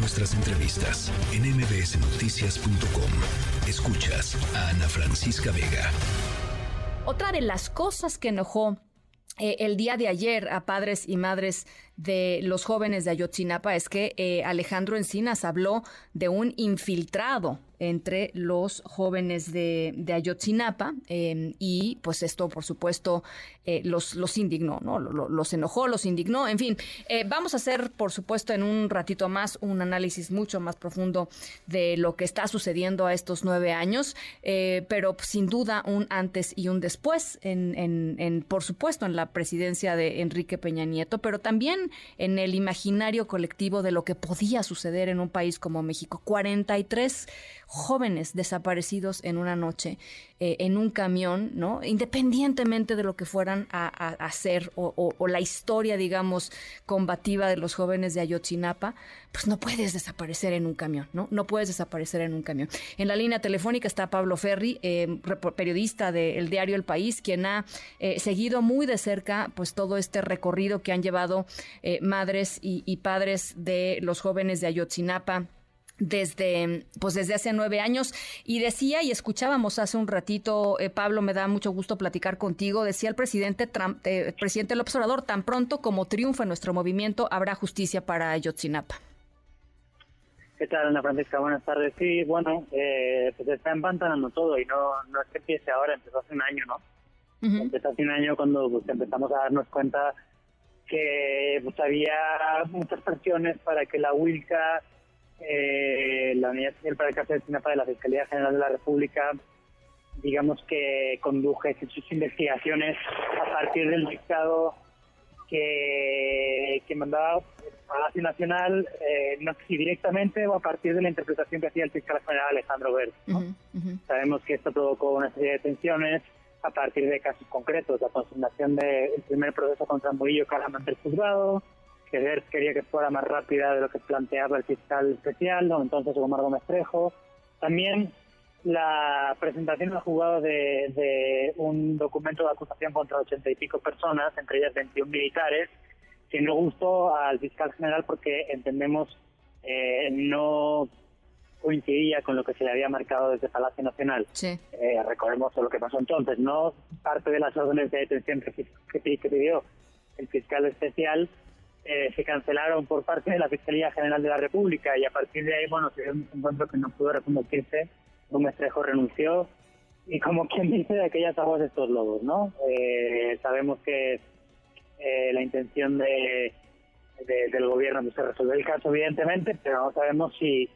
nuestras entrevistas en mbsnoticias.com. Escuchas a Ana Francisca Vega. Otra de las cosas que enojó eh, el día de ayer a padres y madres de los jóvenes de Ayotzinapa es que eh, Alejandro Encinas habló de un infiltrado entre los jóvenes de, Ayotzinapa em, y pues esto por supuesto eh, los, los indignó, ¿no? Los, enojó, los indignó, en fin, eh, vamos a hacer por supuesto en un ratito más un análisis mucho más profundo de lo que está sucediendo a estos nueve años, pero sin duda un antes y un después en, en, en, por supuesto en la presidencia de Enrique Peña Nieto, pero también en el imaginario colectivo de lo que podía suceder en un país como México. 43 jóvenes desaparecidos en una noche eh, en un camión, ¿no? Independientemente de lo que fueran a, hacer o, la historia, digamos, combativa de los jóvenes de Ayotzinapa, pues no puedes desaparecer en un camión, ¿no? No puedes desaparecer en un camión. En la línea telefónica está Pablo Ferri, eh, periodista del diario El País, quien ha eh, seguido muy de cerca pues todo este recorrido que han llevado madres y, y padres de los jóvenes de Ayotzinapa desde, pues desde hace nueve años. Y decía, y escuchábamos hace un ratito, eh, Pablo, me da mucho gusto platicar contigo, decía el presidente Trump, eh, presidente López Obrador, tan pronto como triunfa nuestro movimiento, habrá justicia para Ayotzinapa. ¿Qué tal, Ana Francisca? Buenas tardes. Sí, bueno, eh, pues está empantanando todo y no, no es que empiece ahora, empezó hace un año, ¿no? Empezó hace un año cuando pues, empezamos a darnos cuenta que pues, había muchas presiones para que la Wilca eh, la Unidad Especial para el Caso de Sinapa de la Fiscalía General de la República, digamos que conduje sus investigaciones a partir del dictado que, que mandaba Palacio Nacional, eh, no sé si directamente o a partir de la interpretación que hacía el fiscal general Alejandro Verde. Sabemos que esto provocó una serie de tensiones a partir de casos concretos, la consignación del primer proceso contra Murillo Calamante del juzgado, que quería que fuera más rápida de lo que planteaba el fiscal especial, ¿no? entonces Omar Gómez Trejo. También la presentación al juzgado de, un documento de acusación contra ochenta y pico personas, entre ellas 21 militares, que no gustó al fiscal general porque entendemos eh, no coincidía con lo que se le había marcado desde Palacio Nacional. Sí. Eh, recordemos lo que pasó entonces, no parte de las órdenes de detención que, que pidió el fiscal especial eh, se cancelaron por parte de la Fiscalía General de la República y a partir de ahí, bueno, se dio un encuentro que no pudo reconducirse, un Estrejo renunció y como quien dice de aquellas aguas de estos lobos, ¿no? Eh, sabemos que eh, la intención de, del gobierno es resolver el caso, evidentemente, pero no sabemos si,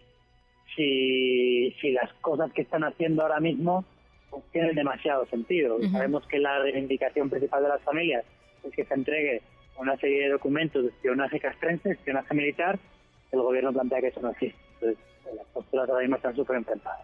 si, si las cosas que están haciendo ahora mismo pues, tienen demasiado sentido. Sabemos que la reivindicación principal de las familias es que se entregue una serie de documentos de espionaje castrense, espionaje militar, el gobierno plantea que eso no existe. Entonces, las posturas ahora mismo están súper enfrentadas.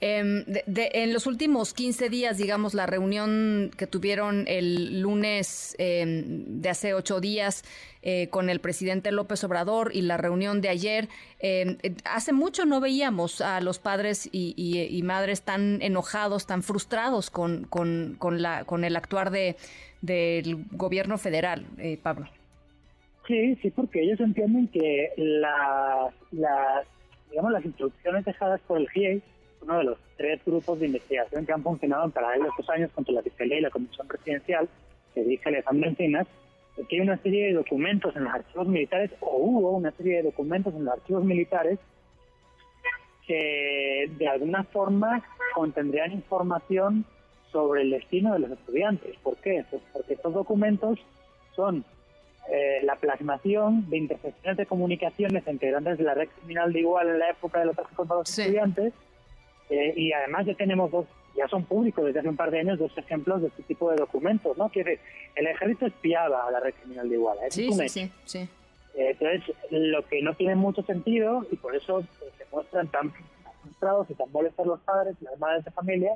Em, en los últimos 15 días, digamos, la reunión que tuvieron el lunes em, de hace ocho días eh, con el presidente López Obrador y la reunión de ayer, em, hace mucho no veíamos a los padres y, madres tan enojados, tan frustrados con, con, con, la, con el actuar de, del gobierno federal, eh, Pablo. Sí, sí, porque ellos entienden que las, las, digamos, las instrucciones dejadas por el GIEI, uno de los tres grupos de investigación que han funcionado en paralelo estos años contra la Fiscalía y la Comisión Presidencial, que dirige Alejandro Encinas, es que hay una serie de documentos en los archivos militares, o hubo una serie de documentos en los archivos militares, que de alguna forma contendrían información sobre el destino de los estudiantes. ¿Por qué? Pues porque estos documentos son eh, la plasmación de intersecciones de comunicaciones entre grandes de la red criminal de igual en la época de los tráfico para los estudiantes eh, y además ya tenemos dos, ya son públicos desde hace un par de años dos ejemplos de este tipo de documentos, ¿no? Que el ejército espiaba a la red criminal de igual. Sí, sí, sí, eh, entonces, lo que no tiene mucho sentido y por eso se muestran tan frustrados y tan molestos los padres y las madres de familia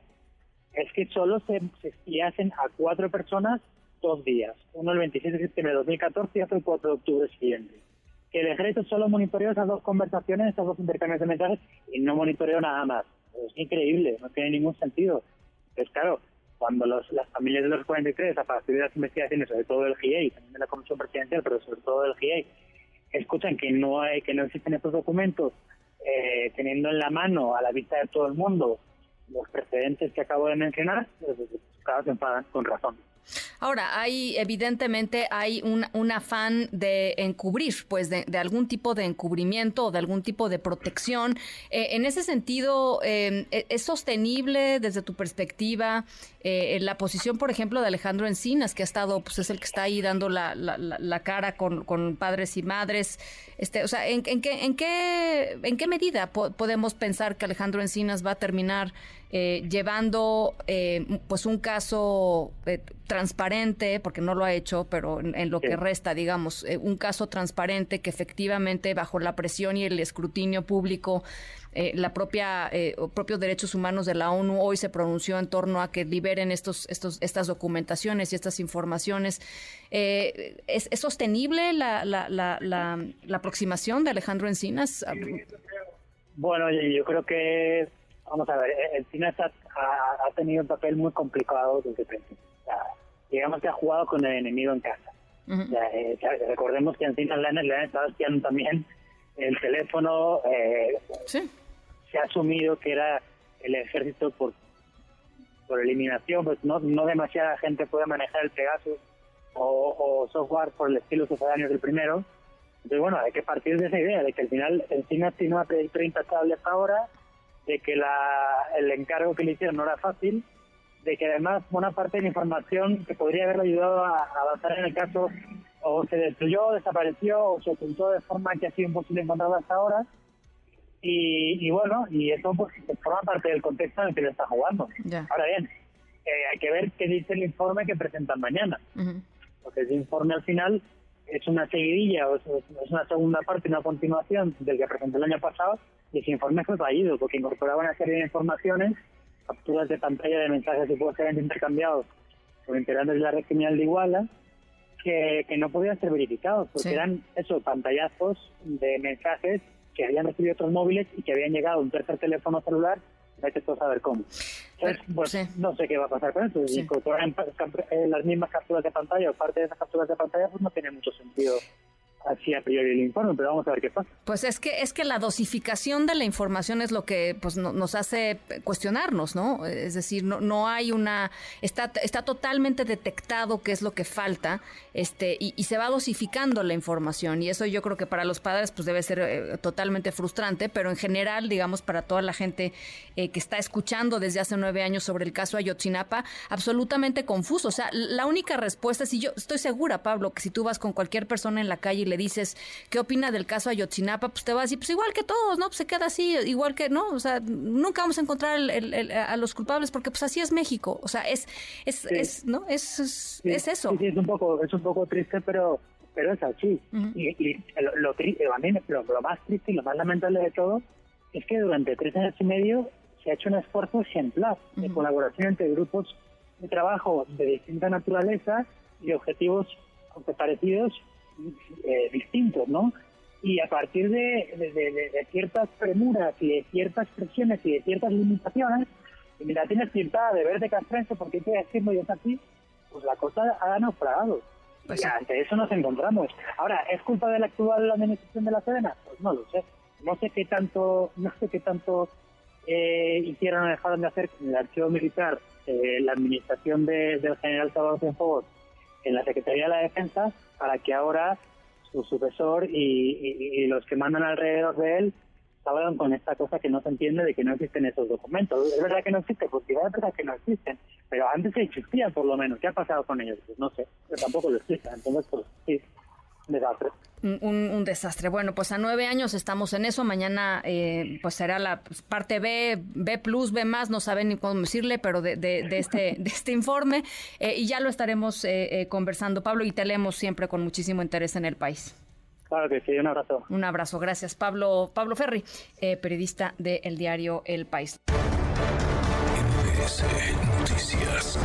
es que solo se, se espiasen a cuatro personas dos días, uno el 26 de septiembre de 2014 y otro el 4 de octubre siguiente. Que el ejército solo monitoreó esas dos conversaciones, esos dos intercambios de mensajes y no monitoreó nada más. Es increíble, no tiene ningún sentido. Pues claro, cuando los, las familias de los 43, a partir de las investigaciones, sobre todo del GIEI, también de la Comisión Presidencial, pero sobre todo del GIEI, escuchan que no hay, que no existen estos documentos, eh, teniendo en la mano, a la vista de todo el mundo, los precedentes que acabo de mencionar, pues, pues se enfadan con razón. Ahora, hay evidentemente hay un, afán de encubrir, pues de, algún tipo de encubrimiento o de algún tipo de protección. Eh, en ese sentido, em, ¿e, ¿es sostenible desde tu perspectiva eh, la posición, por ejemplo, de Alejandro Encinas, que ha estado, pues es el que está ahí dando la, la, cara con, padres y madres? Este, o sea, ¿en, en, qué, en, qué, ¿en qué medida podemos pensar que Alejandro Encinas va a terminar eh, llevando eh, pues un caso eh, transparente, porque no lo ha hecho, pero en, lo que resta, digamos, un caso transparente que efectivamente bajo la presión y el escrutinio público, la propia propios derechos humanos de la ONU hoy se pronunció en torno a que liberen estos, estos, estas documentaciones y estas informaciones. ¿es, sostenible la, la, la, la, aproximación de Alejandro Encinas? Bueno, yo creo que vamos a ver, el cine ha, tenido un papel muy complicado desde el principio. digamos que ha jugado con el enemigo en casa. Eh, recordemos que le han, estado espiando también el teléfono. Eh, se ha asumido que era el ejército por por eliminación, pues no, no demasiada gente puede manejar el Pegasus o, software por el estilo sucedáneo del primero. Entonces, bueno, hay que partir de esa idea, de que al final el cine tiene una trayectoria intachable hasta ahora, de que la, el encargo que le hicieron no era fácil, de que además buena parte de la información que podría haberle ayudado a, avanzar en el caso o se destruyó, desapareció o se ocultó de forma que ha sido imposible encontrarla hasta ahora. Y, bueno, y eso pues, forma parte del contexto en el que le está jugando. Ahora bien, eh, hay que ver qué dice el informe que presentan mañana. Porque ese informe al final es una seguidilla o es, una segunda parte, una continuación del que presentó el año pasado y ese informe fue fallido porque incorporaba una serie de informaciones, capturas de pantalla de mensajes supuestamente intercambiados por integrantes de la red criminal de Iguala, que, que no podían ser verificados porque eran esos pantallazos de mensajes que habían recibido otros móviles y que habían llegado a un tercer teléfono celular hay que saber cómo. Entonces, no sé qué va a pasar con eso. Si incorporan eh, las mismas capturas de pantalla o parte de esas capturas de pantalla, pues no tiene mucho sentido así a priori el informe, pero vamos a ver qué pasa. Pues es que es que la dosificación de la información es lo que pues nos hace cuestionarnos, ¿no? Es decir, no, no hay una está está totalmente detectado qué es lo que falta, este y, se va dosificando la información y eso yo creo que para los padres pues debe ser eh, totalmente frustrante, pero en general, digamos para toda la gente eh, que está escuchando desde hace nueve años sobre el caso Ayotzinapa, absolutamente confuso. O sea, la única respuesta, si yo estoy segura, Pablo, que si tú vas con cualquier persona en la calle y le dices, ¿qué opina del caso Ayotzinapa? Pues te va a decir, pues igual que todos, ¿no? Pues se queda así, igual que, ¿no? O sea, nunca vamos a encontrar a los culpables porque pues así es México. O sea, es, es, es ¿no? Es, es, eso. Sí, es un poco, es un poco triste, pero pero es así. Y, lo, lo, lo, más triste y lo más lamentable de todo es que durante tres años y medio se ha hecho un esfuerzo ejemplar de colaboración entre grupos de trabajo de distinta naturaleza y objetivos parecidos eh, distintos, ¿no? Y a partir de, ciertas premuras y de ciertas presiones y de ciertas limitaciones, limitaciones ciertas de ver de castrense porque hay que decirlo y es así, pues la cosa ha naufragado. Pues y ante eso nos encontramos. Ahora, ¿es culpa de la actual administración de la Sedena? Pues no lo sé. No sé qué tanto, no sé qué tanto eh, hicieron o dejaron de hacer con el archivo militar eh, la administración del general Salvador Cienfuegos en la Secretaría de la Defensa para que ahora su sucesor y, los que mandan alrededor de él salgan con esta cosa que no se entiende de que no existen esos documentos. Es verdad que no existen, porque es verdad que no existen, pero antes existían por lo menos. ¿Qué ha pasado con ellos? Pues no sé, tampoco lo existen. Entonces, pues sí, desastre. Un, desastre. Bueno, pues a nueve años estamos en eso. Mañana eh, pues será la parte B, B plus, B más, no saben ni cómo decirle, pero de, de, este, de este informe. Eh, y ya lo estaremos eh, conversando, Pablo, y te leemos siempre con muchísimo interés en el país. Claro que sí, un abrazo. Un abrazo, gracias. Pablo, Pablo Ferri, periodista del diario El País. Noticias.